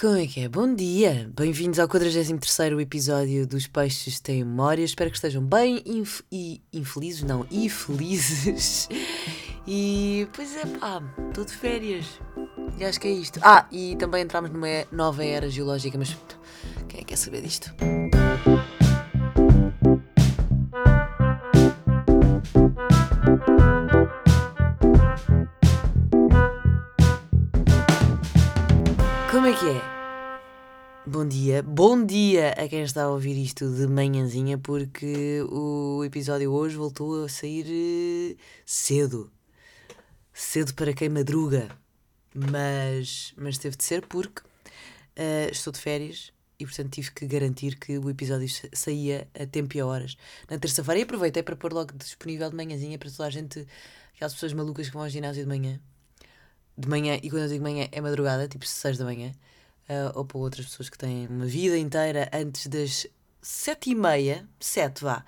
Como é que é? Bom dia! Bem-vindos ao 43 episódio dos Peixes Têm Memória. Espero que estejam bem inf e infelizes, não, e felizes. E pois é, pá, estou de férias. E acho que é isto. Ah, e também entramos numa nova era geológica, mas quem é que quer saber disto? Que é? Bom dia, bom dia a quem está a ouvir isto de manhãzinha, porque o episódio hoje voltou a sair eh, cedo. Cedo para quem madruga. Mas, mas teve de ser porque eh, estou de férias e, portanto, tive que garantir que o episódio sa- saía a tempo e a horas na terça-feira. E aproveitei para pôr logo disponível de manhãzinha para toda a gente, aquelas pessoas malucas que vão ao ginásio de manhã. De manhã, e quando eu digo manhã é madrugada, tipo 6 da manhã. ah, ou para outras pessoas que têm uma vida inteira antes das sete e meia, sete vá.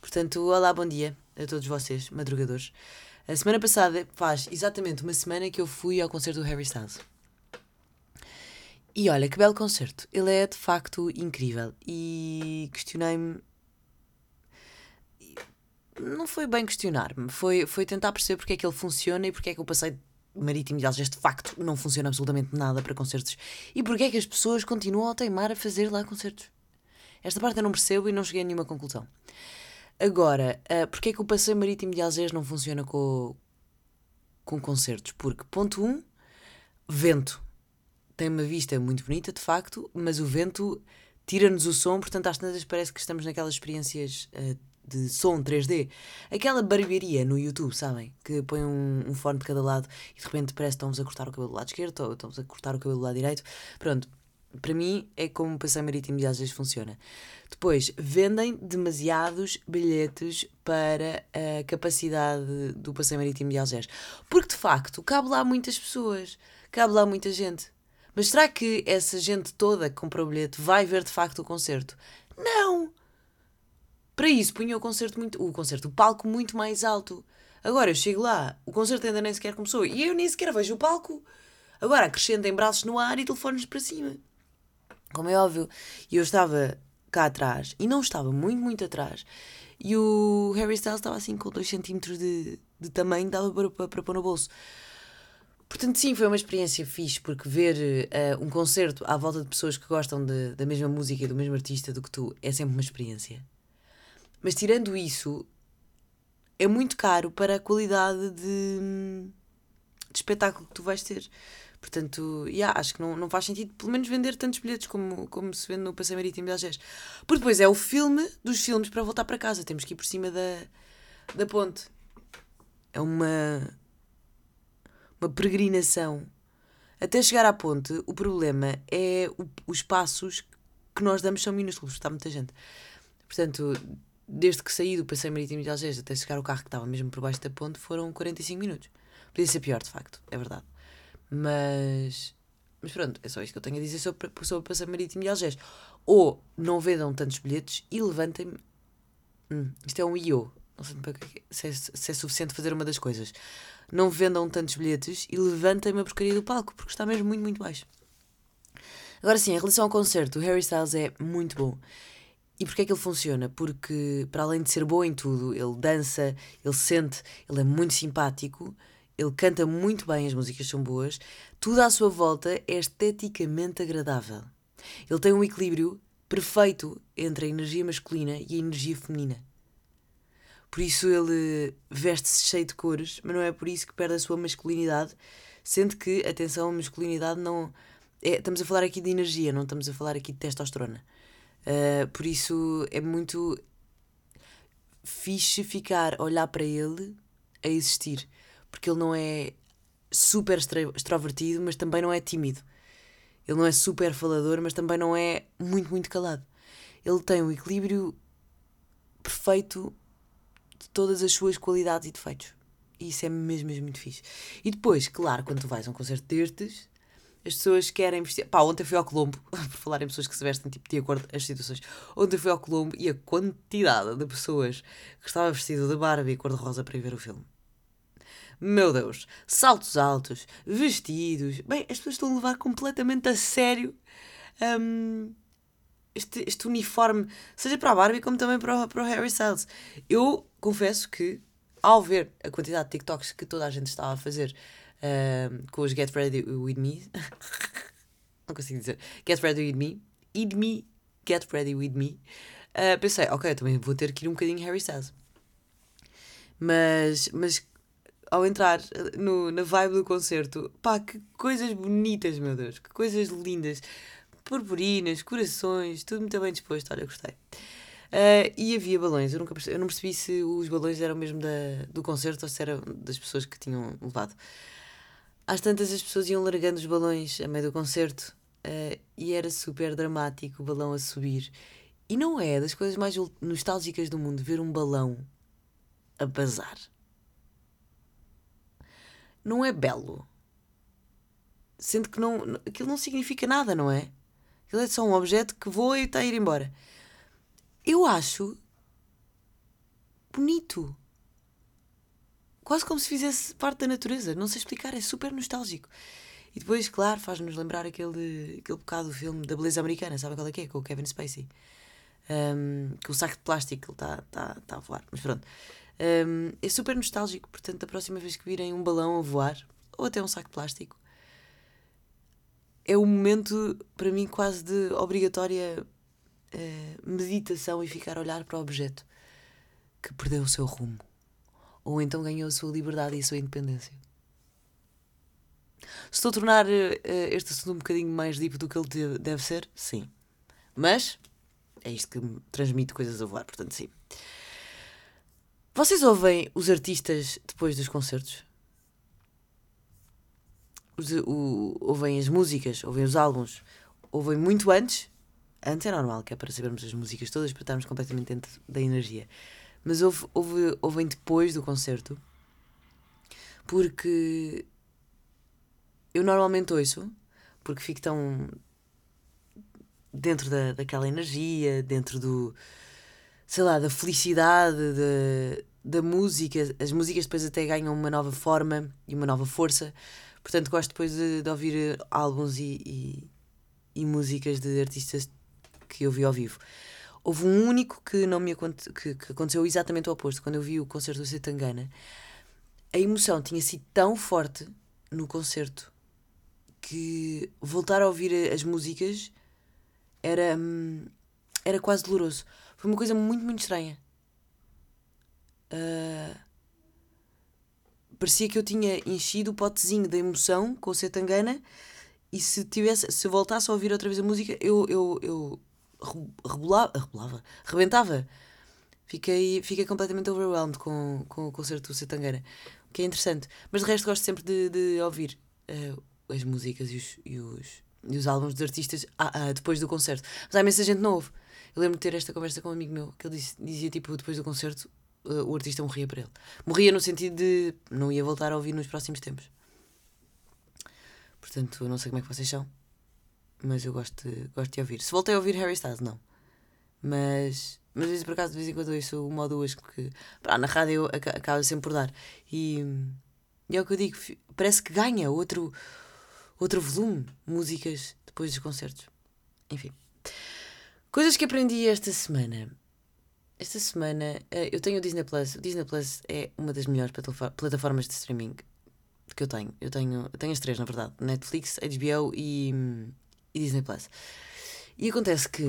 Portanto, olá, bom dia a todos vocês, madrugadores. A semana passada faz exatamente uma semana que eu fui ao concerto do Harry Styles. E olha, que belo concerto. Ele é de facto incrível. E questionei-me. Não foi bem questionar-me, foi, foi tentar perceber porque é que ele funciona e porque é que o passeio marítimo de Algés de facto não funciona absolutamente nada para concertos e porque é que as pessoas continuam a teimar a fazer lá concertos. Esta parte eu não percebo e não cheguei a nenhuma conclusão. Agora, uh, porque é que o passeio marítimo de Algés não funciona com, com concertos? Porque, ponto 1, um, vento. Tem uma vista muito bonita, de facto, mas o vento tira-nos o som, portanto, às tantas parece que estamos naquelas experiências uh, de som 3D. Aquela barbearia no YouTube, sabem? Que põe um, um fone de cada lado e de repente parece que estão-vos a cortar o cabelo do lado esquerdo ou estão-vos a cortar o cabelo do lado direito. Pronto, para mim é como o passeio marítimo de às vezes funciona. Depois, vendem demasiados bilhetes para a capacidade do passeio marítimo de Algés. Porque de facto, cabe lá muitas pessoas, cabe lá muita gente. Mas será que essa gente toda que comprou o bilhete vai ver de facto o concerto? Não! Para isso, punha o concerto muito. O concerto, o palco muito mais alto. Agora eu chego lá, o concerto ainda nem sequer começou e eu nem sequer vejo o palco. Agora acrescentem braços no ar e telefones para cima. Como é óbvio. E eu estava cá atrás e não estava muito, muito atrás. E o Harry Styles estava assim com 2 cm de, de tamanho, dava para, para, para pôr no bolso. Portanto, sim, foi uma experiência fixe, porque ver uh, um concerto à volta de pessoas que gostam de, da mesma música e do mesmo artista do que tu é sempre uma experiência. Mas tirando isso, é muito caro para a qualidade de, de espetáculo que tu vais ter. Portanto, yeah, acho que não, não faz sentido, pelo menos, vender tantos bilhetes como, como se vende no Passeio Marítimo de Algés. Porque depois é o filme dos filmes para voltar para casa. Temos que ir por cima da, da ponte. É uma, uma peregrinação. Até chegar à ponte, o problema é o, os passos que nós damos são minúsculos, está muita gente. Portanto, desde que saí do Passeio Marítimo de Algés até chegar ao carro que estava mesmo por baixo da ponte, foram 45 minutos. Podia ser pior, de facto, é verdade. Mas, mas pronto, é só isto que eu tenho a dizer sobre, sobre o Passeio Marítimo de Algés. Ou não vendam tantos bilhetes e levantem-me. Hum, isto é um IO. Não sei se é, se é suficiente fazer uma das coisas. Não vendam tantos bilhetes e levantem-me a porcaria do palco, porque está mesmo muito, muito baixo. Agora sim, em relação ao concerto, o Harry Styles é muito bom. E porquê é que ele funciona? Porque, para além de ser bom em tudo, ele dança, ele sente, ele é muito simpático, ele canta muito bem, as músicas são boas, tudo à sua volta é esteticamente agradável. Ele tem um equilíbrio perfeito entre a energia masculina e a energia feminina. Por isso ele veste-se cheio de cores, mas não é por isso que perde a sua masculinidade, sendo que, atenção, a masculinidade não. É, estamos a falar aqui de energia, não estamos a falar aqui de testosterona. Uh, por isso é muito fixe ficar olhar para ele a existir, porque ele não é super extrovertido, mas também não é tímido. Ele não é super falador, mas também não é muito, muito calado. Ele tem um equilíbrio perfeito de todas as suas qualidades e defeitos. E isso é mesmo, mesmo muito fixe. E depois, claro, quando tu vais a um concerto destes, as pessoas querem vestir. Pá, ontem fui ao Colombo, por falar em pessoas que se vestem tipo, de acordo com as situações. Ontem fui ao Colombo e a quantidade de pessoas que estava vestido de Barbie cor-de-rosa para ir ver o filme. Meu Deus, saltos altos, vestidos. Bem, as pessoas estão a levar completamente a sério um, este, este uniforme, seja para a Barbie como também para o, para o Harry Styles. Eu confesso que, ao ver a quantidade de TikToks que toda a gente estava a fazer com os Get Ready With Me, não consigo dizer, Get Ready With Me, Eat Me, Get Ready With Me, uh, pensei, ok, também vou ter que ir um bocadinho Harry Styles. Mas, mas ao entrar no, na vibe do concerto, pá, que coisas bonitas, meu Deus, que coisas lindas purpurinas, corações, tudo muito bem disposto. Olha, gostei. Uh, e havia balões. Eu, nunca percebi, eu não percebi se os balões eram mesmo da, do concerto ou se eram das pessoas que tinham levado. Às tantas, as pessoas iam largando os balões a meio do concerto uh, e era super dramático o balão a subir. E não é das coisas mais nostálgicas do mundo ver um balão a bazar. Não é belo. Sendo que não, aquilo não significa nada, não é? Ele é só um objeto que voa e está a ir embora. Eu acho bonito. Quase como se fizesse parte da natureza. Não sei explicar, é super nostálgico. E depois, claro, faz-nos lembrar aquele, aquele bocado do filme da beleza americana, sabe qual é que é? Com o Kevin Spacey. Um, com o saco de plástico ele está tá, tá a voar. Mas pronto. Um, é super nostálgico, portanto, a próxima vez que virem um balão a voar, ou até um saco de plástico, é um momento, para mim, quase de obrigatória uh, meditação e ficar a olhar para o objeto que perdeu o seu rumo. Ou então ganhou a sua liberdade e a sua independência. Estou a tornar uh, este assunto um bocadinho mais deep do que ele deve ser? Sim. Mas é isto que me transmite coisas a voar, portanto, sim. Vocês ouvem os artistas depois dos concertos? os, o, ouvem as músicas, ouvem os álbuns, ouvem muito antes. Antes é normal, que é para sabermos as músicas todas, para estarmos completamente dentro da energia. Mas ouve, ouve, ouvem depois do concerto, porque eu normalmente ouço, porque fico tão dentro da, daquela energia, dentro do, sei lá, da felicidade, da, da música. As músicas depois até ganham uma nova forma e uma nova força. Portanto, gosto depois de, de ouvir eh, álbuns e, e, e, músicas de artistas que eu vi ao vivo. Houve um único que não me aconte, que, que aconteceu exatamente o oposto. Quando eu vi o concerto do Setangana, a emoção tinha sido tão forte no concerto que voltar a ouvir as músicas era, hum, era quase doloroso. Foi uma coisa muito, muito estranha. Uh, parecia que eu tinha enchido o potezinho da emoção com o Setangana e se tivesse se voltasse a ouvir outra vez a música eu, eu, eu rebolava, rebolava, rebentava. Fiquei, fiquei completamente overwhelmed com, com o concerto do Setangana, o que é interessante. Mas de resto gosto sempre de, de ouvir uh, as músicas e os, e os, e os álbuns dos artistas ah, ah, depois do concerto. Mas há imensa gente não ouve. Eu lembro de ter esta conversa com um amigo meu que ele disse, dizia tipo depois do concerto uh, o artista morria para ele. Morria no sentido de não ia voltar a ouvir nos próximos tempos. Portanto, não sei como é que vocês são, mas eu gosto de, gosto de ouvir. Se voltei a ouvir Harry Styles, não. Mas, mas vezes, por acaso, de vez em quando ouço uma ou duas que pá, na rádio acaba sempre por dar. E, e é o que eu digo, parece que ganha outro, outro volume, músicas depois dos concertos. Enfim. Coisas que aprendi esta semana. Esta semana uh, eu tenho o Disney Plus. O Disney Plus é uma das melhores plataformas de streaming que eu tenho. Eu tenho, eu tenho as três, na verdade: Netflix, HBO e, e Disney Plus. E acontece que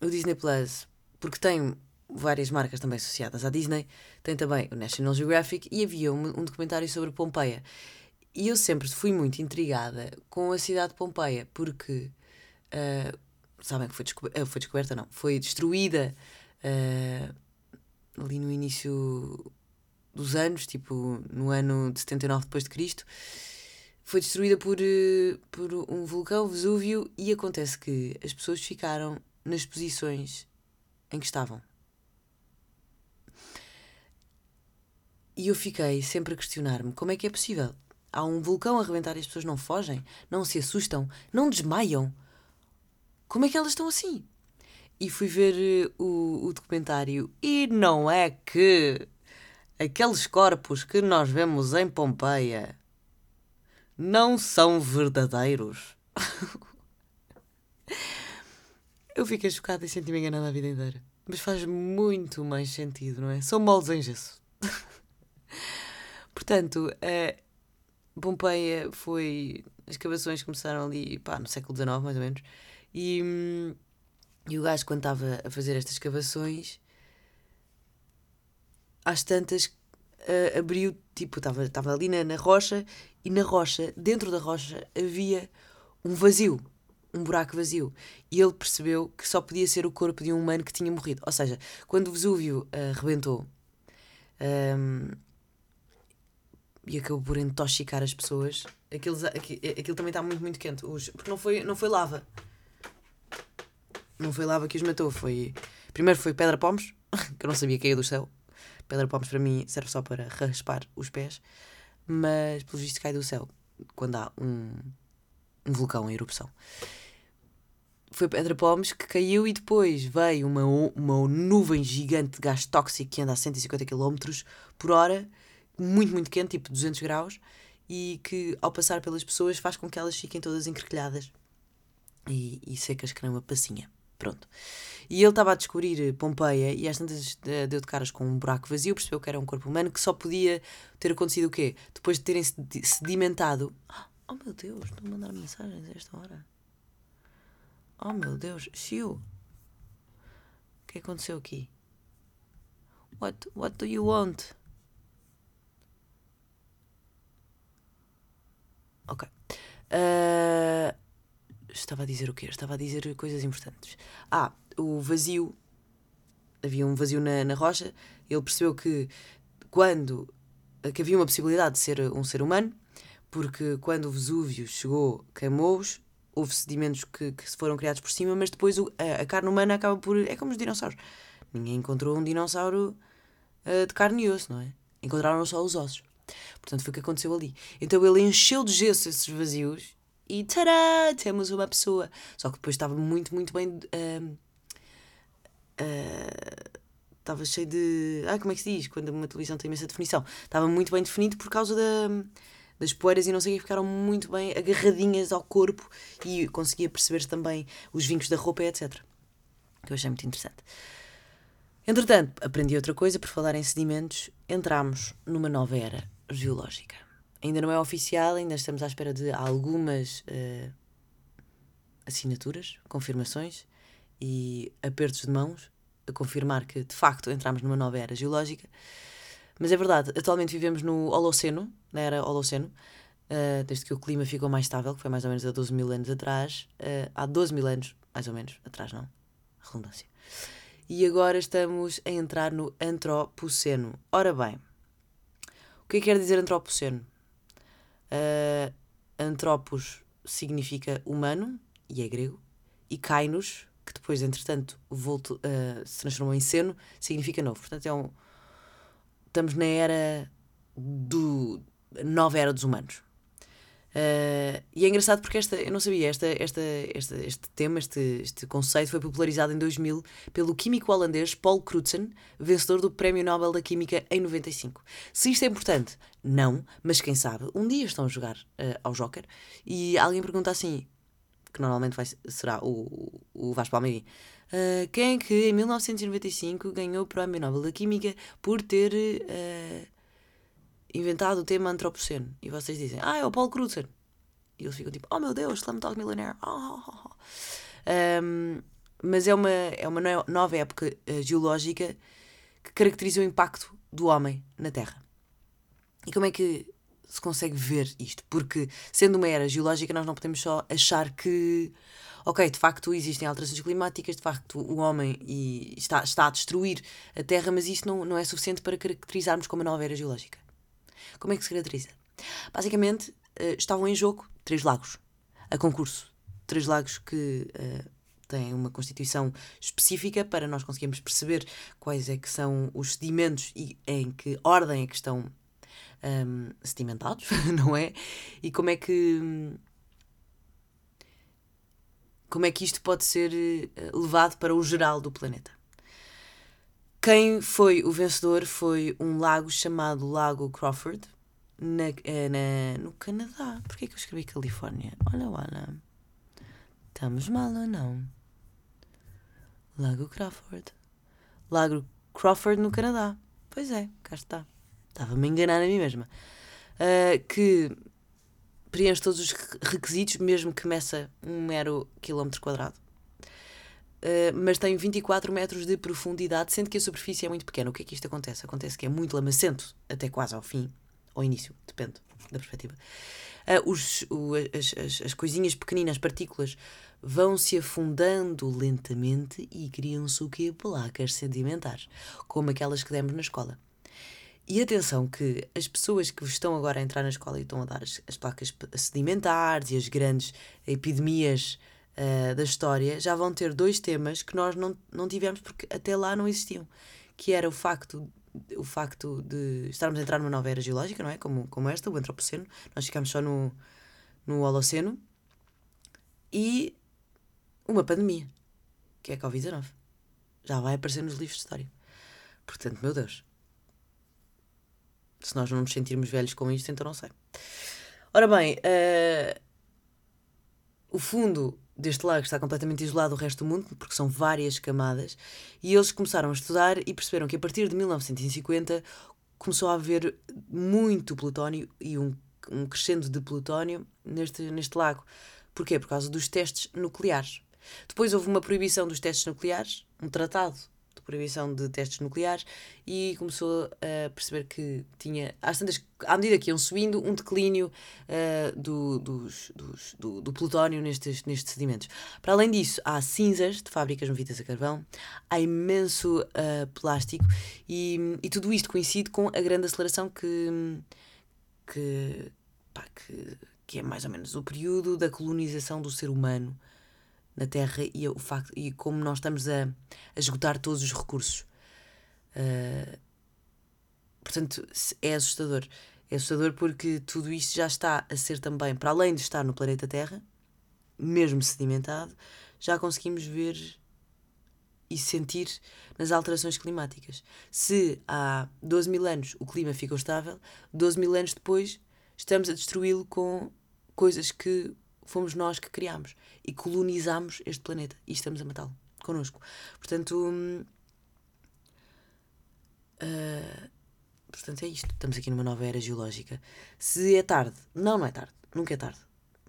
o Disney Plus, porque tem várias marcas também associadas à Disney, tem também o National Geographic e havia um, um documentário sobre Pompeia. E eu sempre fui muito intrigada com a cidade de Pompeia, porque. Uh, sabem que foi, descober eh, foi descoberta, não, foi destruída uh, ali no início dos anos, tipo no ano de 79 depois de Cristo, foi destruída por, uh, por um vulcão, Vesúvio, e acontece que as pessoas ficaram nas posições em que estavam. E eu fiquei sempre a questionar-me como é que é possível. Há um vulcão a arrebentar e as pessoas não fogem, não se assustam, não desmaiam. Como é que elas estão assim? E fui ver uh, o, o documentário e não é que aqueles corpos que nós vemos em Pompeia não são verdadeiros. Eu fiquei chocada e senti-me enganada a vida inteira. Mas faz muito mais sentido, não é? São moldes em gesso. Portanto, a Pompeia foi. As escavações começaram ali pá, no século XIX, mais ou menos. E, e o gajo, quando estava a fazer estas escavações, às tantas uh, abriu, tipo, estava ali na, na rocha e na rocha, dentro da rocha, havia um vazio, um buraco vazio. E ele percebeu que só podia ser o corpo de um humano que tinha morrido. Ou seja, quando o Vesúvio uh, rebentou um, e acabou por intoxicar as pessoas, aquilo, aquilo, aquilo também está muito, muito quente. Os, porque não foi, não foi lava. Não foi lava que os matou, foi. Primeiro foi pedra pomes, que eu não sabia que ia do céu. Pedra pomes para mim serve só para raspar os pés, mas pelo visto cai do céu quando há um, um vulcão em erupção. Foi Pedra Pomes que caiu e depois veio uma, uma nuvem gigante de gás tóxico que anda a 150 km por hora, muito, muito quente, tipo 200 graus, e que ao passar pelas pessoas faz com que elas fiquem todas encrquilhadas e, e secas que nem uma passinha. Pronto. E ele estava a descobrir eh, Pompeia e às tantas eh, deu de caras com um buraco vazio, percebeu que era um corpo humano que só podia ter acontecido o quê? Depois de terem sedimentado. Oh meu Deus, estou a mandar mensagens a esta hora. Oh meu Deus, Xiu. O que aconteceu aqui? What, what do you want? Ok. Uh, Estava a dizer o quê? Estava a dizer coisas importantes. Ah, o vazio. Havia um vazio na, na rocha. Ele percebeu que quando. que havia uma possibilidade de ser um ser humano, porque quando o Vesúvio chegou, queimou-os, houve sedimentos que, que foram criados por cima, mas depois o, a, a, carne humana acaba por. É como os dinossauros. Ninguém encontrou um dinossauro uh, de carne e osso, não é? Encontraram só os ossos. Portanto, foi o que aconteceu ali. Então ele encheu de gesso esses vazios e tará, temos uma pessoa. Só que depois estava muito, muito bem. Uh, uh, estava cheio de. Ah, como é que se diz? Quando uma televisão tem imensa definição. Estava muito bem definido por causa da, das poeiras e não sei o que, ficaram muito bem agarradinhas ao corpo e conseguia perceber também os vincos da roupa, etc. Que eu achei muito interessante. Entretanto, aprendi outra coisa, por falar em sedimentos, entramos numa nova era geológica ainda não é oficial, ainda estamos à espera de algumas uh, assinaturas, confirmações e apertos de mãos a confirmar que de facto entramos numa nova era geológica. Mas é verdade, atualmente vivemos no Holoceno, na era Holoceno, uh, desde que o clima ficou mais estável, que foi mais ou menos há 12 mil anos atrás. Uh, há 12 mil anos, mais ou menos, atrás não, redundância. E agora estamos a entrar no Antropoceno. Ora bem, o que é que quer dizer Antropoceno? Uh, antropos significa humano, e é grego, e kainos, que depois, entretanto, volto, uh, se transformou em seno, significa novo. Portanto, é um, estamos na era do nova era dos humanos. Uh, e é engraçado porque esta, eu não sabia, esta, esta, esta, este tema, este, este conceito foi popularizado em 2000 pelo químico holandês Paul Crutzen, vencedor do Prémio Nobel da Química em 95. Se isto é importante, não, mas quem sabe, um dia estão a jogar uh, ao Joker e alguém pergunta assim, que normalmente vai, será o, o Vasco Palmeirim, uh, quem é que em 1995 ganhou o Prémio Nobel da Química por ter inventado o tema antropoceno. E vocês dizem, ah, é o Paul Crutzen. E eles ficam tipo, oh meu Deus, Slumdog Millionaire. Oh, oh, oh. Um, mas é uma, é uma nova época uh, geológica que caracteriza o impacto do homem na Terra. E como é que se consegue ver isto? Porque, sendo uma era geológica, nós não podemos só achar que, ok, de facto existem alterações climáticas, de facto o homem está, está a destruir a Terra, mas isto não, não é suficiente para caracterizarmos como uma nova era geológica. Como é que se caracteriza? Basicamente, uh, estavam em jogo três lagos, a concurso. Três lagos que uh, têm uma constituição específica para nós conseguirmos perceber quais é que são os sedimentos e em que ordem é que estão um, sedimentados, não é? E como é que como é que isto pode ser eh, levado para o geral do planeta. Quem foi o vencedor foi um lago chamado Lago Crawford, na, eh, na, no Canadá. Porquê que eu escrevi Califórnia? Olha, olha. Estamos mal ou não? Lago Crawford. Lago Crawford no Canadá. Pois é, cá está. Estava-me a enganar a mim mesma. Uh, que preenche todos os requisitos, mesmo que meça um mero quilómetro quadrado. Uh, mas tem 24 metros de profundidade, sendo que a superfície é muito pequena. O que é que isto acontece? Acontece que é muito lamacento, até quase ao fim, ao início, depende da perspectiva. Uh, os, o, as, as, as coisinhas pequeninas, partículas, vão se afundando lentamente e criam-se o quê? Placas sedimentares, como aquelas que demos na escola. E atenção que as pessoas que estão agora a entrar na escola e estão a dar as, as placas sedimentares e as grandes epidemias uh, da história já vão ter dois temas que nós não, não tivemos porque até lá não existiam, que era o facto o facto de estarmos a entrar numa nova era geológica, não é? Como, como esta, o Antropoceno, nós ficamos só no, no Holoceno, e uma pandemia, que é a Covid-19. Já vai aparecer nos livros de história. Portanto, meu Deus. Se nós não nos sentirmos velhos com isto, então não sei. Ora bem, uh, o fundo deste lago está completamente isolado do resto do mundo, porque são várias camadas, e eles começaram a estudar e perceberam que a partir de 1950 começou a haver muito plutónio e um, um crescendo de plutónio neste, neste lago. Porquê? Por causa dos testes nucleares. Depois houve uma proibição dos testes nucleares, um tratado de proibição de testes nucleares e começou a perceber que tinha, às tantas, à medida que iam subindo, um declínio uh, do, dos, dos, do, do, plutónio nestes, nestes sedimentos. Para além disso, há cinzas de fábricas movidas a carvão, há imenso uh, plástico e, e tudo isto coincide com a grande aceleração que, que, pá, que, que é mais ou menos o período da colonização do ser humano na Terra e, o facto, e como nós estamos a, a esgotar todos os recursos. Uh, portanto, é assustador. É assustador porque tudo isto já está a ser também, para além de estar no planeta Terra, mesmo sedimentado, já conseguimos ver e sentir nas alterações climáticas. Se há 12 mil anos o clima ficou estável, 12 mil anos depois estamos a destruí-lo com coisas que fomos nós que criámos e colonizámos este planeta e estamos a matá-lo connosco. Portanto, uh, portanto, é isto. Estamos aqui numa nova era geológica. Se é tarde, não, não é tarde. Nunca é tarde.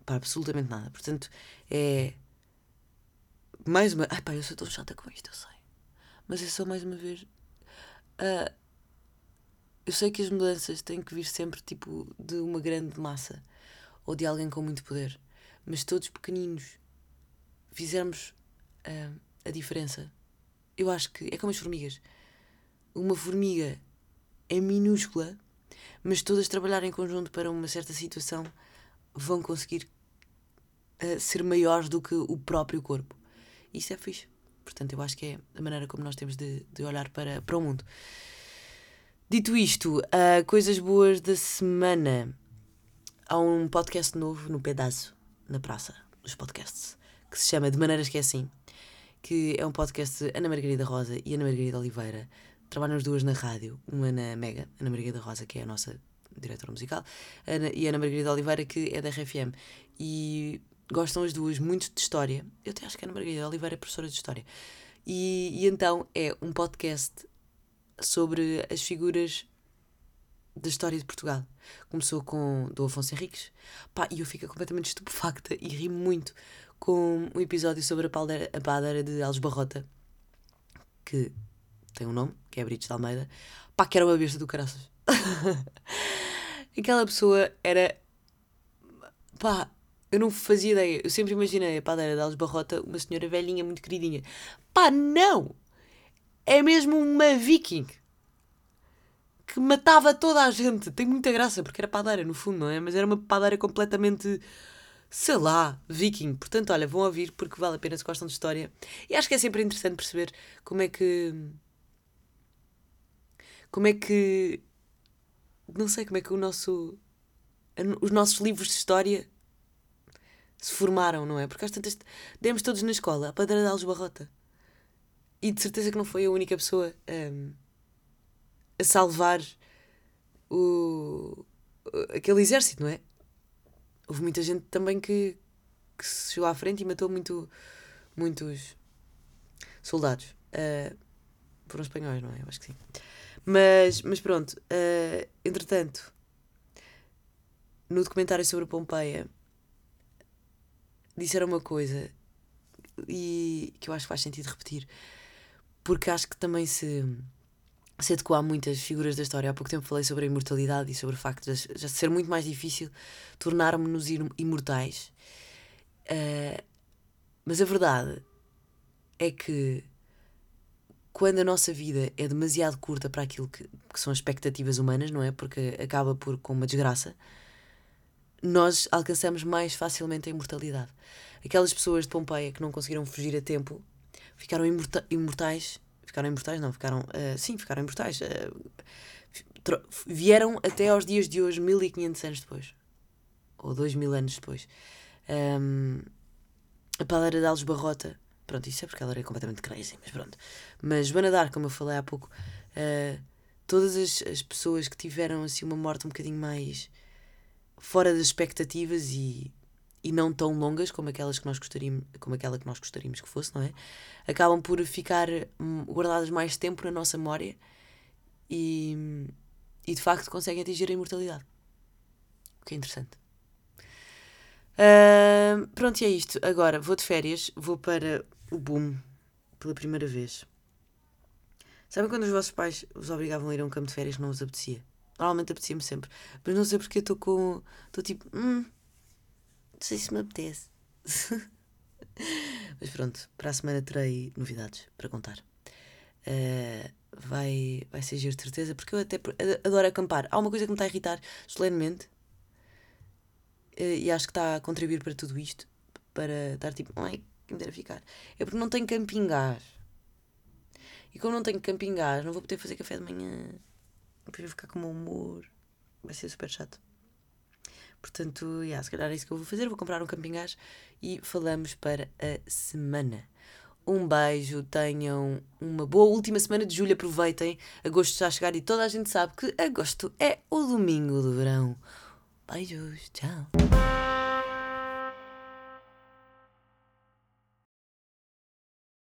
Para absolutamente nada. Portanto, é. Mais uma. Ai pá, eu sou tão chata com isto, eu sei. Mas é só mais uma vez. Uh, eu sei que as mudanças têm que vir sempre tipo de uma grande massa ou de alguém com muito poder mas todos pequeninos, fizermos uh, a diferença. Eu acho que é como as formigas. Uma formiga é minúscula, mas todas trabalharem em conjunto para uma certa situação vão conseguir uh, ser maiores do que o próprio corpo. Isso é fixe. Portanto, eu acho que é a maneira como nós temos de, de olhar para, para o mundo. Dito isto, uh, coisas boas da semana. Há um podcast novo no pedaço na praça dos podcasts, que se chama De Maneiras que é Assim, que é um podcast de Ana Margarida Rosa e Ana Margarida Oliveira. Trabalham as duas na rádio, uma na Mega, Ana Margarida Rosa, que é a nossa diretora musical, Ana, e Ana Margarida Oliveira, que é da RFM. E gostam as duas muito de história. Eu até acho que a Ana Margarida Oliveira é professora de história. E, e então é um podcast sobre as figuras da história de Portugal. Começou com do Afonso Henriques, pá, e eu fico completamente estupefacta e ri muito com um episódio sobre a padeira, a padeira de Alves Barrota, que tem um nome, que é Brites de Almeida, pá, que era uma besta do caraças. Aquela pessoa era, pá, eu não fazia ideia, eu sempre imaginei a padeira de Alves Barrota uma senhora velhinha, muito queridinha. Pá, não! É mesmo uma viking que matava toda a gente. Tem muita graça, porque era padeira no fundo, não é? Mas era uma padeira completamente, sei lá, viking. Portanto, olha, vão ouvir porque vale a pena se gostam de história. E acho que é sempre interessante perceber como é que. Como é que. Não sei como é que o nosso. Os nossos livros de história se formaram, não é? Porque às tantas. Demos todos na escola a padeira de Alves Barrota. e de certeza que não foi a única pessoa um, a salvar o, aquele exército, não é? Houve muita gente também que, que se chegou à frente e matou muito, muitos soldados. Uh, foram espanhóis, não é? Eu acho que sim. Mas, mas pronto, uh, entretanto, no documentário sobre Pompeia, disseram uma coisa e que eu acho que faz sentido repetir, porque acho que também se, se adequa a muitas figuras da história. Há pouco tempo falei sobre a imortalidade e sobre o facto de ser muito mais difícil tornarmos-nos imortais. Uh, mas a verdade é que quando a nossa vida é demasiado curta para aquilo que, que são as expectativas humanas, não é? Porque acaba por com uma desgraça, nós alcançamos mais facilmente a imortalidade. Aquelas pessoas de Pompeia que não conseguiram fugir a tempo ficaram imorta imortais. Ficaram imortais, não, ficaram. Uh, sim, ficaram imortais. Uh, vieram até aos dias de hoje, 1500 anos depois. Ou 2000 anos depois. Um, a paleira de Alves Barrota Pronto, isso é porque ela era completamente crazy, mas pronto. Mas Joana Dark, como eu falei há pouco, uh, todas as, as pessoas que tiveram assim uma morte um bocadinho mais fora das expectativas e, e não tão longas como aquelas que nós gostaríamos, como aquela que nós gostaríamos que fosse, não é? Acabam por ficar hum, guardadas mais tempo na nossa memória e, e de facto conseguem atingir a imortalidade. O que é interessante. Uh, pronto, e é isto. Agora vou de férias, vou para o boom pela primeira vez. Sabem quando os vossos pais os obrigavam a ir a um campo de férias que não vos apetecia? Normalmente apetecia-me sempre. Mas não sei porque estou com. Estou tipo. Hum, não sei se me apetece. Mas pronto, para a semana terei novidades para contar. Uh, vai, vai ser giro de certeza, porque eu até adoro acampar. Há uma coisa que me está a irritar solenemente uh, e acho que está a contribuir para tudo isto. Para estar tipo, ai, que me dera ficar. É porque não tenho camping gás. E como não tenho camping gás, não vou poder fazer café de manhã. Depois vou ficar com o meu humor. Vai ser super chato. Portanto, yeah, se calhar é isso que eu vou fazer. Vou comprar um camping gás e falamos para a semana. Um beijo, tenham uma boa última semana de julho. Aproveitem. Agosto está a chegar e toda a gente sabe que agosto é o domingo do verão. Beijos, tchau.